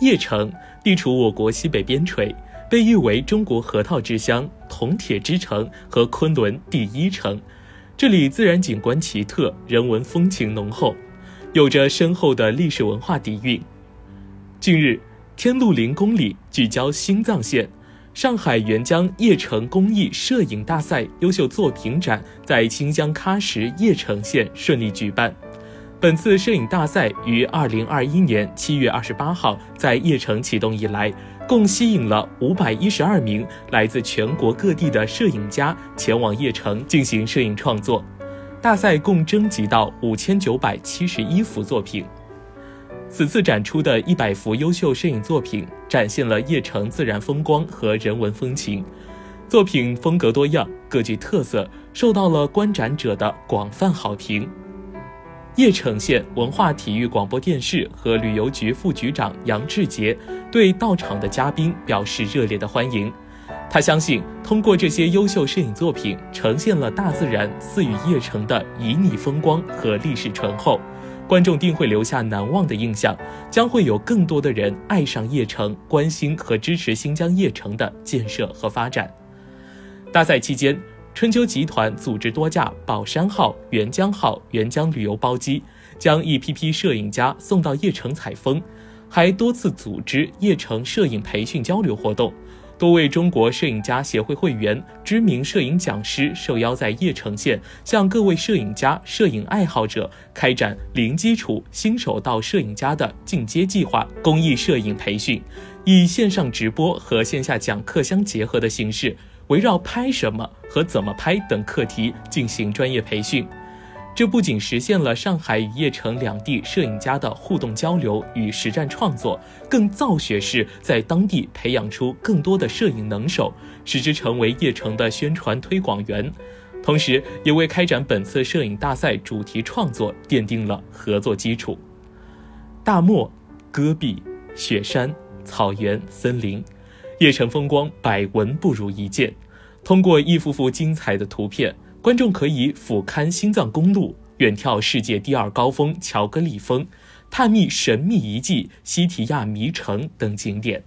邺城地处我国西北边陲，被誉为中国核桃之乡、铜铁之城和昆仑第一城。这里自然景观奇特，人文风情浓厚，有着深厚的历史文化底蕴。近日，天禄陵公里聚焦新藏线。上海沅江邺城公益摄影大赛优秀作品展在新疆喀什邺城县顺利举办。本次摄影大赛于二零二一年七月二十八号在叶城启动以来，共吸引了五百一十二名来自全国各地的摄影家前往叶城进行摄影创作。大赛共征集到五千九百七十一幅作品。此次展出的一百幅优秀摄影作品，展现了叶城自然风光和人文风情。作品风格多样，各具特色，受到了观展者的广泛好评。叶城县文化体育广播电视和旅游局副局长杨志杰对到场的嘉宾表示热烈的欢迎。他相信，通过这些优秀摄影作品，呈现了大自然赐予叶城的旖旎风光和历史醇厚。观众定会留下难忘的印象，将会有更多的人爱上叶城，关心和支持新疆叶城的建设和发展。大赛期间，春秋集团组织多架宝山号、沅江号沅江旅游包机，将一批批摄影家送到叶城采风，还多次组织叶城摄影培训交流活动。多位中国摄影家协会会员、知名摄影讲师受邀在叶城县，向各位摄影家、摄影爱好者开展零基础新手到摄影家的进阶计划公益摄影培训，以线上直播和线下讲课相结合的形式，围绕拍什么和怎么拍等课题进行专业培训。这不仅实现了上海与叶城两地摄影家的互动交流与实战创作，更造血式在当地培养出更多的摄影能手，使之成为叶城的宣传推广员，同时也为开展本次摄影大赛主题创作奠定了合作基础。大漠、戈壁、雪山、草原、森林，叶城风光百闻不如一见。通过一幅幅精彩的图片。观众可以俯瞰新藏公路，远眺世界第二高峰乔戈里峰，探秘神秘遗迹西提亚迷城等景点。